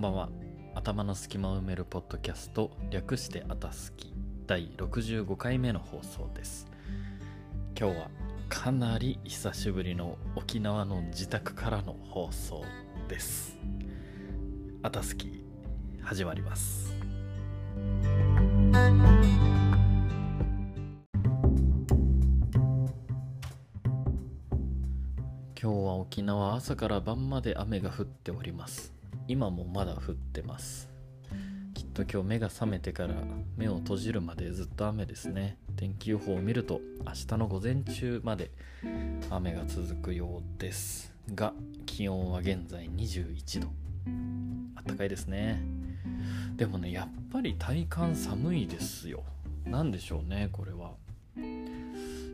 んばんは。頭の隙間を埋めるポッドキャスト略してあたすき。第65回目の放送です。今日はかなり久しぶりの沖縄の自宅からの放送です。あたすき始まります。今日は沖縄朝から晩まで雨が降っております。今もまだ降ってます。きっと今日目が覚めてから目を閉じるまでずっと雨ですね。天気予報を見ると明日の午前中まで雨が続くようですが気温は現在21度。あったかいですね。でもねやっぱり体感寒いですよ。何でしょうねこれは。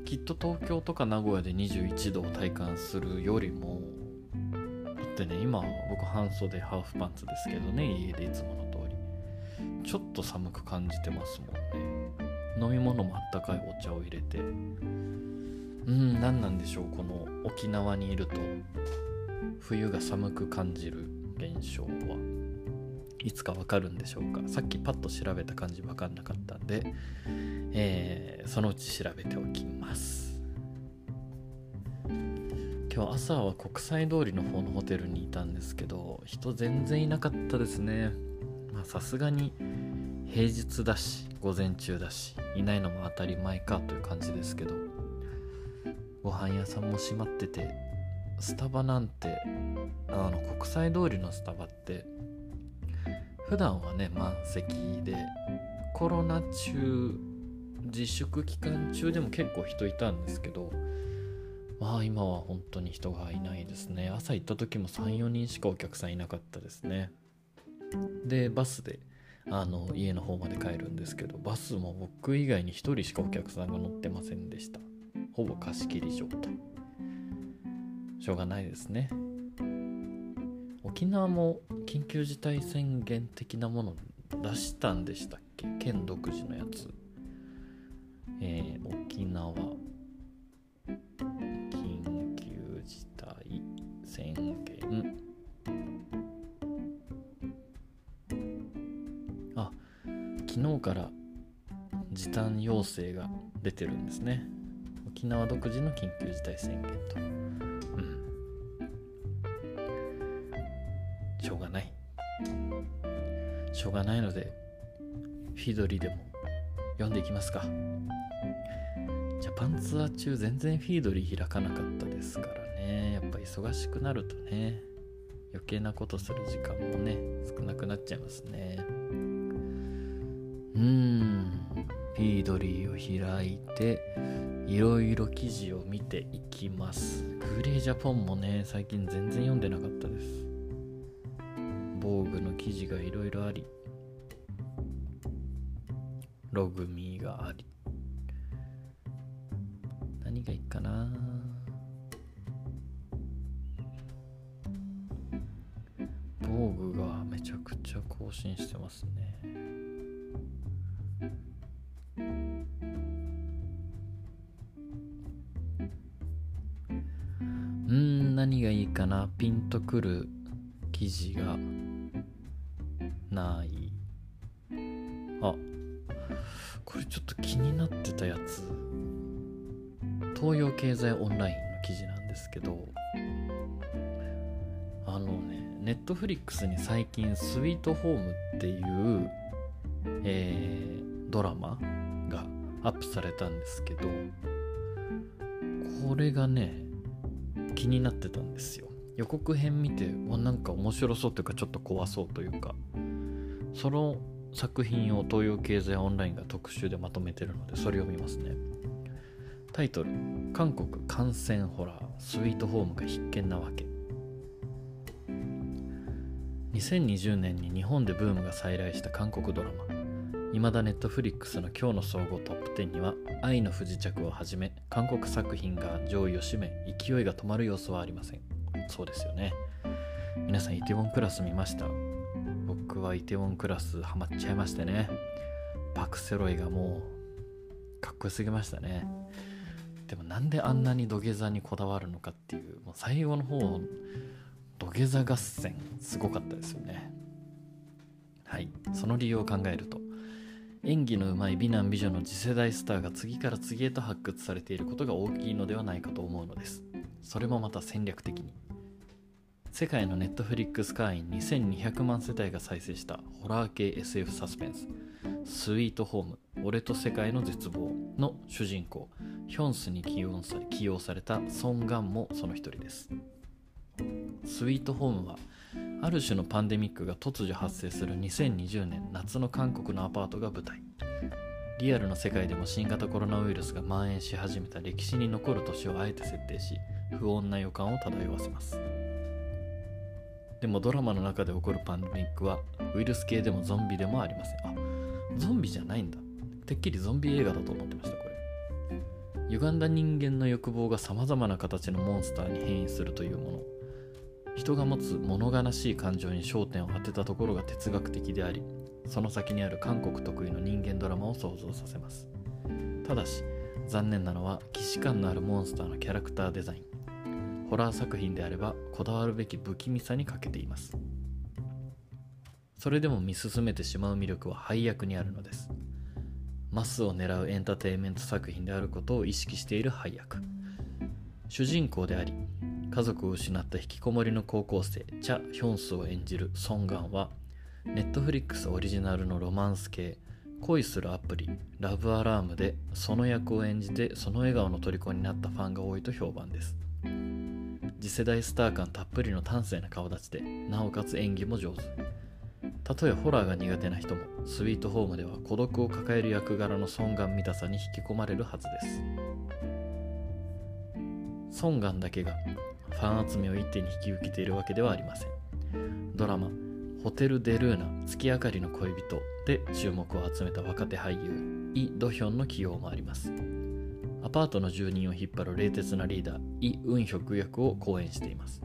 きっと東京とか名古屋で21度を体感するよりもってね今僕半袖ハーフパンツですけどね家でいつもの通り。ちょっと寒く感じてますもんね。飲み物もあったかいお茶を入れて。うん何なんでしょうこの沖縄にいると。冬が寒く感じる現象は。いつかわかるんでしょうか。さっきパッと調べた感じわかんなかったんで、えー、そのうち調べておきます。今日朝は国際通りの方のホテルにいたんですけど人全然いなかったですね。まさすがに平日だし午前中だしいないのも当たり前かという感じですけど。ご飯屋さんも閉まっててスタバなんてあの国際通りのスタバって普段はね満席でコロナ中自粛期間中でも結構人いたんですけどまあ今は本当に人がいないですね。朝行った時も34人しかお客さんいなかったですね。でバスであの家の方まで帰るんですけどバスも僕以外に1人しかお客さんが乗ってませんでした。ほぼ貸し切り状態。しょうがないですね。沖縄も緊急事態宣言的なもの出したんでしたっけ？県独自のやつ。えー、沖縄。から時短要請が出てるんですね。沖縄独自の緊急事態宣言と。うん。しょうがない。しょうがないのでフィドリでも読んでいきますか。ジャパンツアー中全然フィードリー開かなかったですからね。やっぱ忙しくなるとね余計なことする時間もね少なくなっちゃいますね。うん。フィードリーを開いていろいろ記事を見ていきます。グレージャポンもね最近全然読んでなかったです。防具の記事がいろいろあり。ログミーがあり。何がいいかな？防具がめちゃくちゃ更新してますね。何がいいかな？ピンとくる記事がない。あこれちょっと気になってたやつ。東洋経済オンラインの記事なんですけど。あのねネットフリックスに最近「スイートホーム」っていう、えー、ドラマがアップされたんですけど。これがね気になってたんですよ。予告編見てわなんか面白そうというかちょっと怖そうというか。その作品を東洋経済オンラインが特集でまとめてるのでそれを見ますね。タイトル「韓国感染ホラースイートホームが必見なわけ」2020年に日本でブームが再来した韓国ドラマ。未だネットフリックスの今日の総合トップ10には「愛の不時着」をはじめ韓国作品が上位を占め勢いが止まる様子はありません。そうですよね。皆さんイテウォンクラス見ました？僕はイテウォンクラスハマっちゃいましてね。バクセロイがもうかっこよすぎましたね。でもなんであんなに土下座にこだわるのかっていうもう最後の方土下座合戦すごかったですよね。はい。その理由を考えると演技のうまい美男美女の次世代スターが次から次へと発掘されていることが大きいのではないかと思うのです。それもまた戦略的に。世界のネットフリックス会員2200万世帯が再生したホラー系 SF サスペンス。スイートホーム俺と世界の絶望の主人公。ヒョンスに起用され起用されたソン・ガンもその一人です。スイートホームはある種のパンデミックが突如発生する2020年夏の韓国のアパートが舞台。リアルの世界でも新型コロナウイルスが蔓延し始めた歴史に残る年をあえて設定し不穏な予感を漂わせます。でもドラマの中で起こるパンデミックはウイルス系でもゾンビでもありません。あゾンビじゃないんだ。てっきりゾンビ映画だと思ってましたこれ。歪んだ人間の欲望がさまざまな形のモンスターに変異するというもの。人が持つ物悲しい感情に焦点を当てたところが哲学的でありその先にある韓国特有の人間ドラマを想像させます。ただし残念なのは既視感のあるモンスターのキャラクターデザイン。ホラー作品であればこだわるべき不気味さに欠けています。それでも見進めてしまう魅力は配役にあるのです。マスを狙うエンターテインメント作品であることを意識している配役。主人公であり家族を失った引きこもりの高校生チャ・ヒョンスを演じるソン・ガンはネットフリックスオリジナルのロマンス系恋するアプリラブアラームでその役を演じてその笑顔の虜になったファンが多いと評判です。次世代スター感たっぷりの端正な顔立ちでなおかつ演技も上手。たとえホラーが苦手な人もスイートホームでは孤独を抱える役柄のソンガン見たさに引き込まれるはずです。ソンガンだけがファン集めを一手に引き受けているわけではありません。ドラマ「ホテル・デ・ルーナ月明かりの恋人」で注目を集めた若手俳優イ・ドヒョンの起用もあります。アパートの住人を引っ張る冷徹なリーダーイ・ウンヒョク役を講演しています。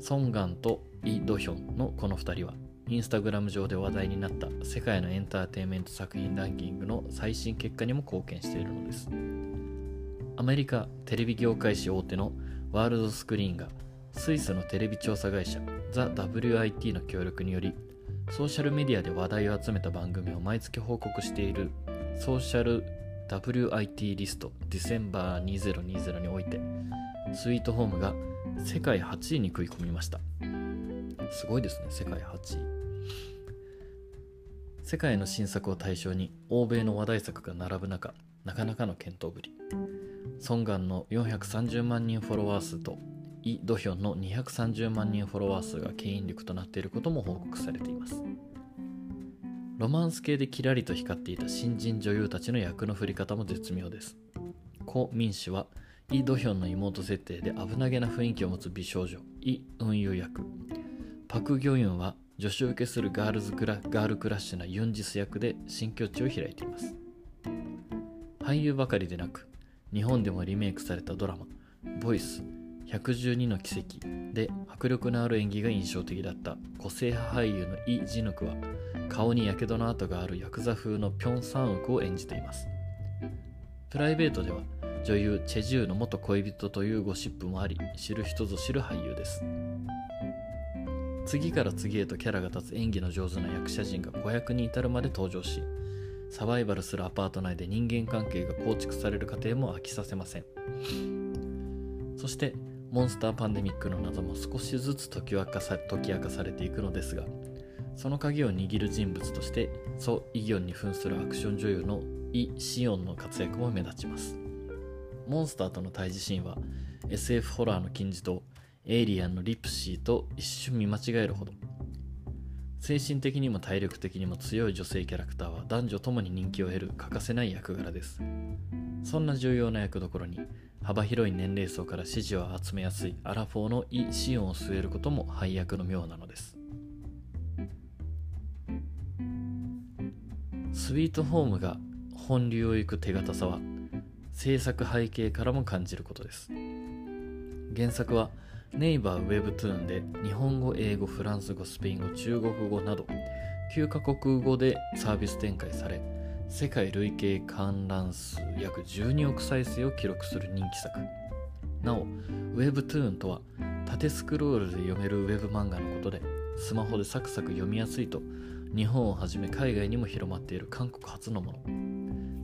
ソンガンとイ・ドヒョンのこの2人はインスタグラム上で話題になった世界のエンターテインメント作品ランキングの最新結果にも貢献しているのです。アメリカテレビ業界誌大手のワールドスクリーンがスイスのテレビ調査会社ザ・ WIT の協力によりソーシャルメディアで話題を集めた番組を毎月報告しているソーシャル WIT リストディセンバー2020においてスイートホームが世界8位に食い込みました。すごいですね世界8位。世界の新作を対象に欧米の話題作が並ぶ中なかなかの検討ぶり。ソンガンの430万人フォロワー数とイ・ドヒョンの230万人フォロワー数が牽引力となっていることも報告されています。ロマンス系でキラリと光っていた新人女優たちの役の振り方も絶妙です。コ・ミン氏はイ・ドヒョンの妹設定で危なげな雰囲気を持つ美少女イ・ウンユ役。パク・ギョユンは女子受けするガールズクラガールクラッシュなユンジス役で新境地を開いています。俳優ばかりでなく日本でもリメイクされたドラマ「ボイス112の奇跡」で迫力のある演技が印象的だった。個性派俳優のイ・ジヌクは顔にやけどの跡があるヤクザ風のピョン・サンウクを演じています。プライベートでは女優チェジューの元恋人というゴシップもあり知る人ぞ知る俳優です。次から次へとキャラが立つ演技の上手な役者陣が子役に至るまで登場しサバイバルするアパート内で人間関係が構築される過程も飽きさせません。そしてモンスターパンデミックの謎も少しずつ解き明かさ解き明かされていくのですがその鍵を握る人物としてソ・イギョンに扮するアクション女優のイ・シオンの活躍も目立ちます。モンスターとの対峙シーンは SF ホラーの金字塔エイリアンのリプシーと一瞬見間違えるほど。精神的にも体力的にも強い女性キャラクターは男女ともに人気を得る欠かせない役柄です。そんな重要な役どころに幅広い年齢層から支持を集めやすいアラフォーのイ・シオンを据えることも配役の妙なのです。スイートホームが本流を行く手堅さは制作背景からも感じることです。原作はネイバーウェブトゥーンで日本語、英語、フランス語、スペイン語、中国語など9カ国語でサービス展開され世界累計観覧数約12億再生を記録する人気作。なおウェブトゥーンとは縦スクロールで読めるウェブ漫画のことでスマホでサクサク読みやすいと日本をはじめ海外にも広まっている韓国初のもの。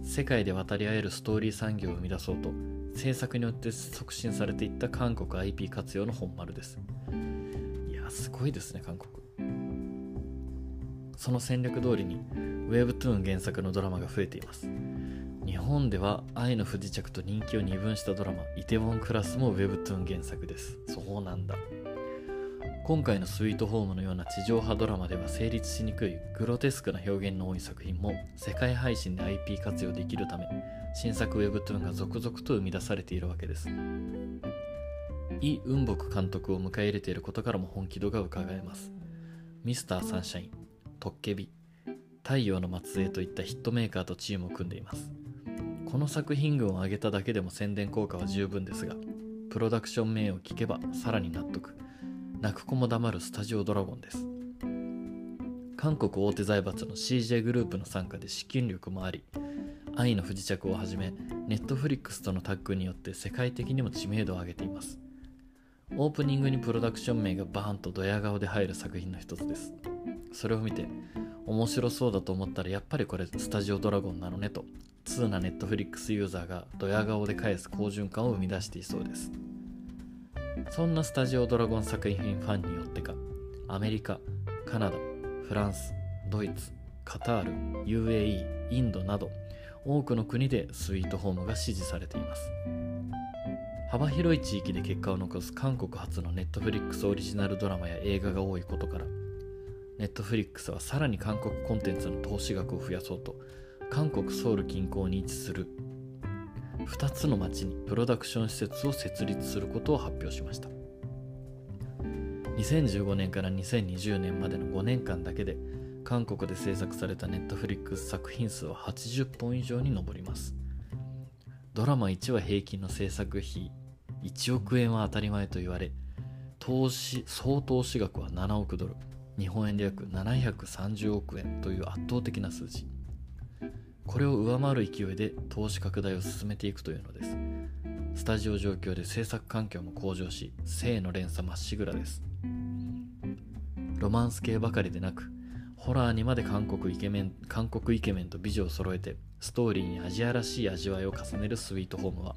世界で渡り合えるストーリー産業を生み出そうと制作によって促進されていった韓国 IP 活用の本丸です。いやすごいですね韓国。その戦略通りに Webtoon 原作のドラマが増えています。日本では愛の不時着と人気を二分したドラマイテウォンクラスも Webtoon 原作です。そうなんだ。今回のスイートホームのような地上波ドラマでは成立しにくいグロテスクな表現の多い作品も世界配信で IP 活用できるため新作 Webtoon が続々と生み出されているわけです。イ・ウンボク監督を迎え入れていることからも本気度がうかがえます。ミスターサンシャイン、トッケビ、太陽の末裔といったヒットメーカーとチームを組んでいます。この作品群を挙げただけでも宣伝効果は十分ですがプロダクション名を聞けばさらに納得。泣く子も黙るスタジオドラゴンです。韓国大手財閥の CJ グループの傘下で資金力もあり愛の不時着をはじめネットフリックスとのタッグによって世界的にも知名度を上げています。オープニングにプロダクション名がバーンとドヤ顔で入る作品の一つです。それを見て面白そうだと思ったらやっぱりこれスタジオドラゴンなのねと通なネットフリックスユーザーがドヤ顔で返す好循環を生み出していそうです。そんなスタジオドラゴン作品ファンによってかアメリカカナダフランスドイツカタール UAE インドなど多くの国でスイートホームが支持されています。幅広い地域で結果を残す韓国初のネットフリックスオリジナルドラマや映画が多いことからネットフリックスはさらに韓国コンテンツの投資額を増やそうと韓国ソウル近郊に位置する2つの町にプロダクション施設を設立することを発表しました。2015年から2020年までの5年間だけで韓国で制作されたネットフリックス作品数は80本以上に上ります。ドラマ1話平均の制作費1億円は当たり前と言われ投資総投資額は7億ドル。日本円で約730億円という圧倒的な数字。これを上回る勢いで投資拡大を進めていくというのです。スタジオ状況で制作環境も向上し性の連鎖まっしぐらです。ロマンス系ばかりでなくホラーにまで韓国イケメン韓国イケメンと美女を揃えてストーリーにアジアらしい味わいを重ねるスイートホームは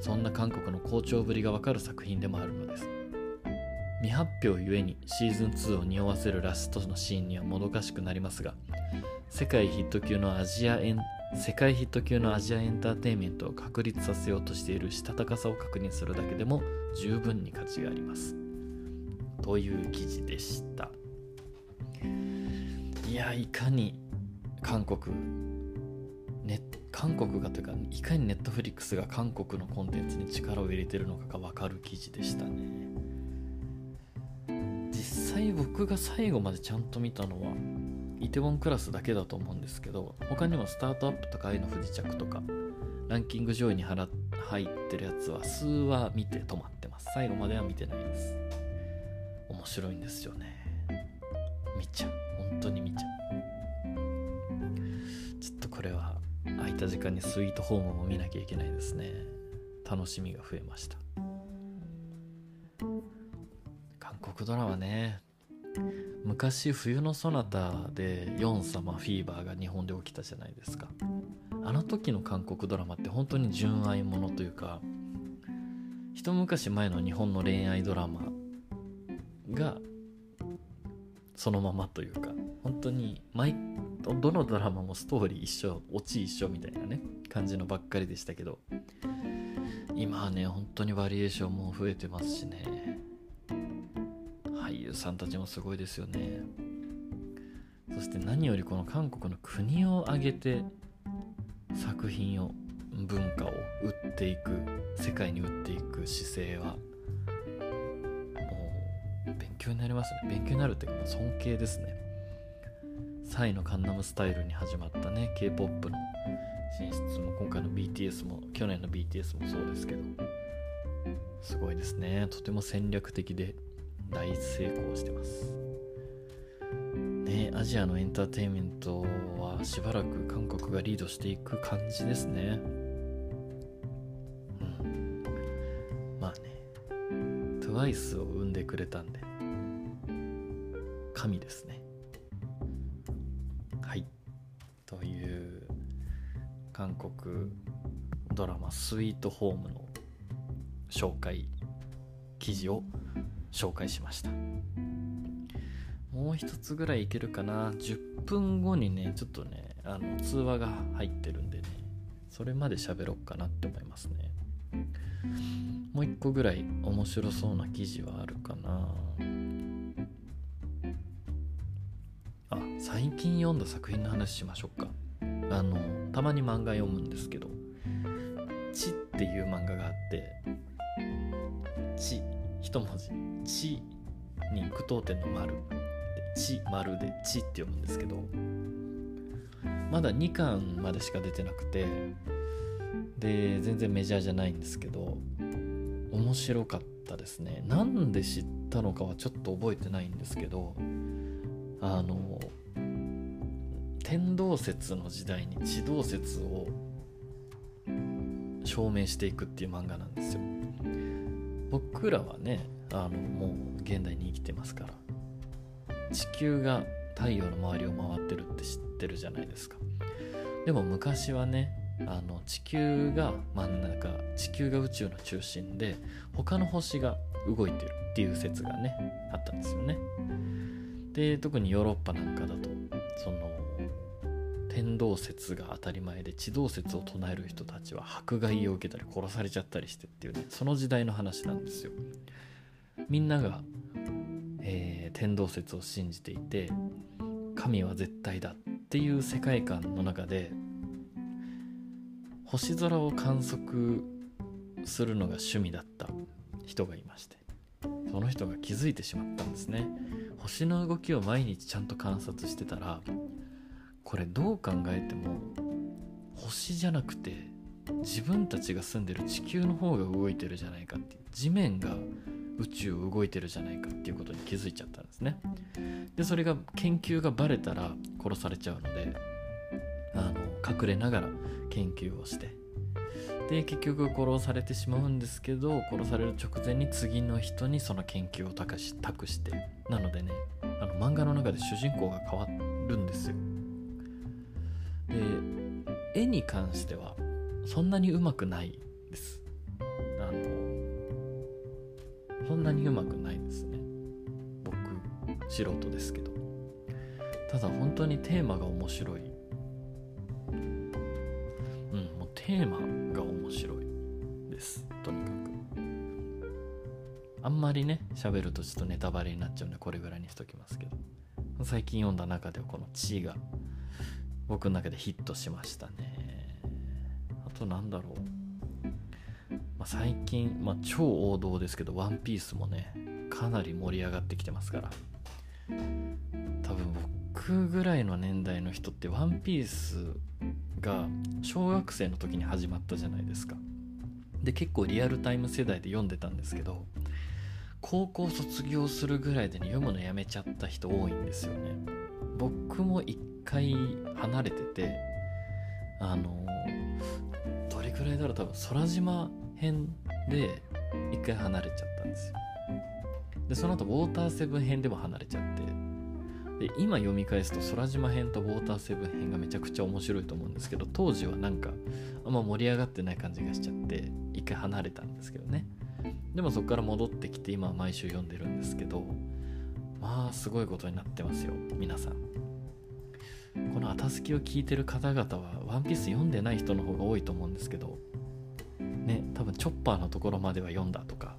そんな韓国の好調ぶりがわかる作品でもあるのです。未発表ゆえにシーズン2を匂わせるラストのシーンにはもどかしくなりますが世界ヒット級のアジアエン世界ヒット級のアジアエンターテインメントを確立させようとしているしたたかさを確認するだけでも十分に価値があります。という記事でした。いやいかに韓国ね韓国がというかいかにネットフリックスが韓国のコンテンツに力を入れているのかが分かる記事でしたね。実際僕が最後までちゃんと見たのはイテウォンクラスだけだと思うんですけど他にもスタートアップとか愛の不時着とかランキング上位に入ってるやつは数は見て止まってます。最後までは見てないです。面白いんですよね。見ちゃう。本当に見ちゃう。ちょっとこれは空いた時間にスイートホームも見なきゃいけないですね。楽しみが増えました。韓国ドラマね。昔冬のそなたでヨン様フィーバーが日本で起きたじゃないですか。あの時の韓国ドラマって本当に純愛ものというか一昔前の日本の恋愛ドラマがそのままというか本当に毎どのドラマもストーリー一緒オチ一緒みたいなね感じのばっかりでしたけど今はね本当にバリエーションも増えてますしね。俳優さんたちもすごいですよね。そして何よりこの韓国の国を挙げて作品を文化を売っていく世界に売っていく姿勢はもう勉強になりますね。勉強になるっていうか尊敬ですね。サイのカンナムスタイルに始まったね K-POP の進出も今回の BTS も去年の BTS もそうですけどすごいですね。とても戦略的で大成功してます。ねアジアのエンターテインメントはしばらく韓国がリードしていく感じですね。うん。まあね TWICE を生んでくれたんで神ですね。はい。という韓国ドラマ「スイートホーム」の紹介記事を紹介しました。もう一つぐらいいけるかな。10分後にねちょっとねあの通話が入ってるんでねそれまで喋ろうかなって思いますね。もう一個ぐらい面白そうな記事はあるかな。あ最近読んだ作品の話しましょうか。あのたまに漫画読むんですけど「ち」っていう漫画があって「ち」一文字「ち」に句読点の丸「ち」丸で「ち」って読むんですけどまだ2巻までしか出てなくてで全然メジャーじゃないんですけど面白かったですね。なんで知ったのかはちょっと覚えてないんですけどあの天動説の時代に地動説を証明していくっていう漫画なんですよ。僕らはねあのもう現代に生きてますから。地球が太陽の周りを回ってるって知ってるじゃないですか。でも昔はねあの地球が真ん中地球が宇宙の中心で他の星が動いてるっていう説がねあったんですよね。で特にヨーロッパなんかだとその天動説が当たり前で地動説を唱える人たちは迫害を受けたり殺されちゃったりしてっていうねその時代の話なんですよ。みんなが、えー、天動説を信じていて神は絶対だっていう世界観の中で星空を観測するのが趣味だった人がいましてその人が気づいてしまったんですね。星の動きを毎日ちゃんと観察してたらこれどう考えても星じゃなくて自分たちが住んでる地球の方が動いてるじゃないかって地面が宇宙動いてるじゃないかっていうことに気づいちゃったんですね。でそれが研究がバレたら殺されちゃうのであの隠れながら研究をして。で結局殺されてしまうんですけど殺される直前に次の人にその研究を託し託して。なのでねあの漫画の中で主人公が変わるんですよ。で絵に関してはそんなにうまくないです。そんなにうまくないですね。僕素人ですけど。ただ本当にテーマが面白い。うんもうテーマが面白いです。とにかく。あんまりね喋るとちょっとネタバレになっちゃうんでこれぐらいにしときますけど。最近読んだ中ではこの「地」が僕の中でヒットしましたね。あとなんだろう、最近、まあ、超王道ですけど「ワンピースもねかなり盛り上がってきてますから。多分僕ぐらいの年代の人って「ワンピースが小学生の時に始まったじゃないですか。で結構リアルタイム世代で読んでたんですけど高校卒業するぐらいで、ね、読むのやめちゃった人多いんですよね。僕も一回離れててあのどれくらいだろう多分空島編で一回離れちゃったんです。よでその後ウォーターセブン編でも離れちゃってで今読み返すと空島編とウォーターセブン編がめちゃくちゃ面白いと思うんですけど当時はなんかあんま盛り上がってない感じがしちゃって一回離れたんですけどね。でもそこから戻ってきて今は毎週読んでるんですけどまあすごいことになってますよ皆さん。この「あたすき」を聞いてる方々は「ワンピース読んでない人の方が多いと思うんですけどね多分チョッパーのところまでは読んだとか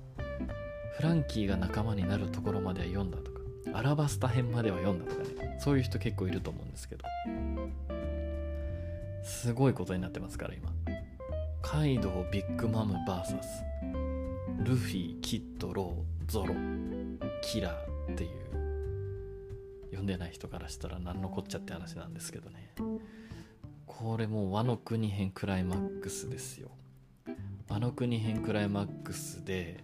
フランキーが仲間になるところまでは読んだとかアラバスタ編までは読んだとかねそういう人結構いると思うんですけど。すごいことになってますから今。カイドウビッグマム VS ルフィキッドローゾロキラーっていう読んでない人からしたら何のこっちゃって話なんですけどね。これもう和の国編クライマックスですよ。和の国編クライマックスで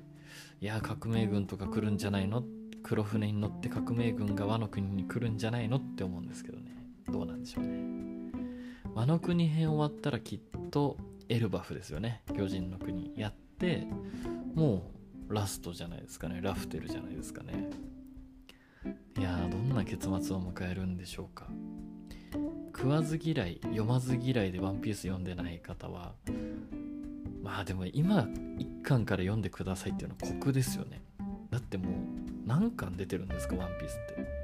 いや革命軍とか来るんじゃないの？黒船に乗って革命軍が和の国に来るんじゃないの？って思うんですけどね。どうなんでしょうね。和の国編終わったらきっとエルバフですよね。巨人の国やってもうラストじゃないですかね。ラフテルじゃないですかね。いやどんな結末を迎えるんでしょうか。食わず嫌い読まず嫌いで「ワンピース読んでない方はまあでも今1巻から読んでくださいっていうのは酷ですよね。だってもう何巻出てるんですかワンピースって。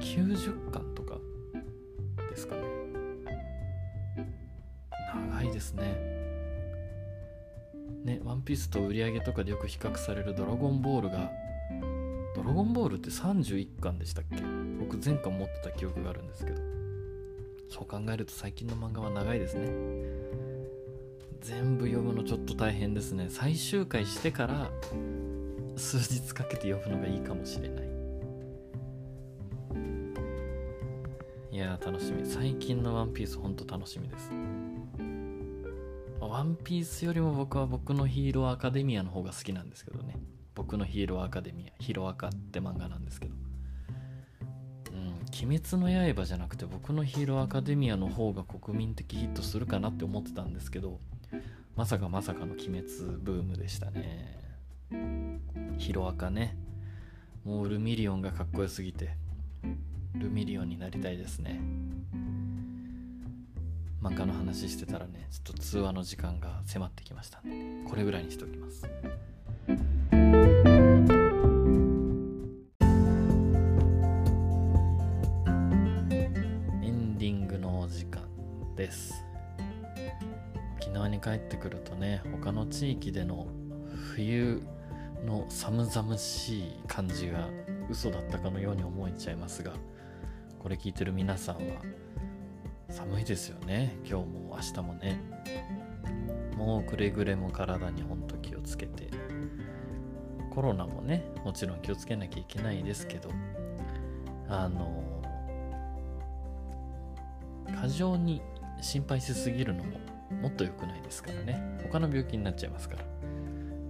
90巻とかですかね。長いですね。ねワンピースと売り上げとかでよく比較されるドラゴンボールがドラゴンボールって31巻でしたっけ？僕前巻持ってた記憶があるんですけど。そう考えると最近の漫画は長いですね。ちょっと大変ですね。最終回してから数日かけて読むのがいいかもしれない。いや楽しみ。最近のワンピースほんと楽しみです。ワンピースよりも僕は僕のヒーローアカデミアの方が好きなんですけどね。僕のヒーローアカデミアヒロアカって漫画なんですけど。うん鬼滅の刃じゃなくて僕のヒーローアカデミアの方が国民的ヒットするかなって思ってたんですけどまさかまさかの鬼滅ブームでしたね。ヒロアカね。もうルミリオンがかっこよすぎてルミリオンになりたいですね。漫画の話してたらねちょっと通話の時間が迫ってきましたんで、これぐらいにしておきます。帰ってくるとね他の地域での冬の寒々しい感じが嘘だったかのように思えちゃいますがこれ聞いてる皆さんは寒いですよね。今日も明日もね。もうくれぐれも体にほんと気をつけて。コロナもねもちろん気をつけなきゃいけないですけどあの過剰に心配しすぎるのももっと良くないですからね。他の病気になっちゃいますから。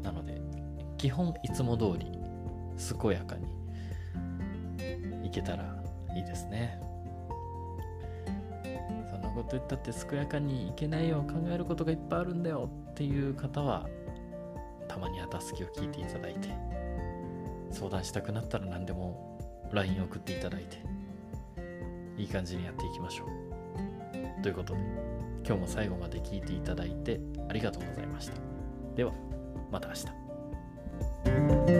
なので基本いつも通り健やかにいけたらいいですね。そんなこと言ったって健やかにいけないよ考えることがいっぱいあるんだよっていう方はたまには助けを聞いていただいて相談したくなったら何でも LINE 送っていただいていい感じにやっていきましょう。ということで。今日も最後まで聞いていただいてありがとうございました。ではまた明日。